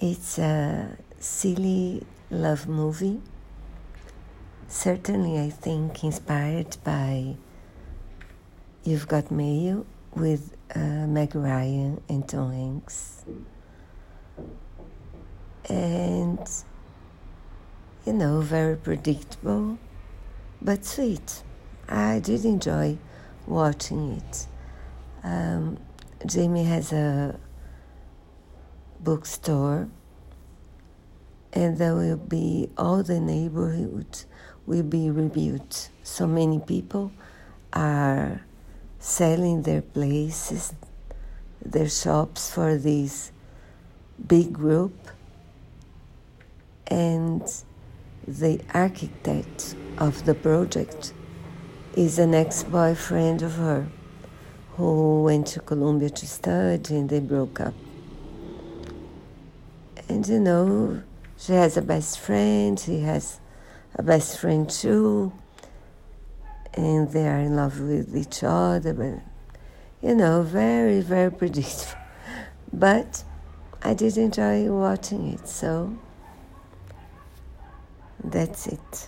It's a silly love movie. Certainly, I think inspired by You've Got Mail with uh, Meg Ryan and Tom Hanks. And, you know, very predictable, but sweet. I did enjoy watching it. Um, Jamie has a bookstore, and there will be all the neighborhood will be rebuilt. So many people are selling their places, their shops for this big group, and the architect of the project is an ex boyfriend of her who went to Columbia to study and they broke up. And you know, she has a best friend, he has a best friend too, and they are in love with each other, but you know, very, very predictable. But I did enjoy watching it, so that's it.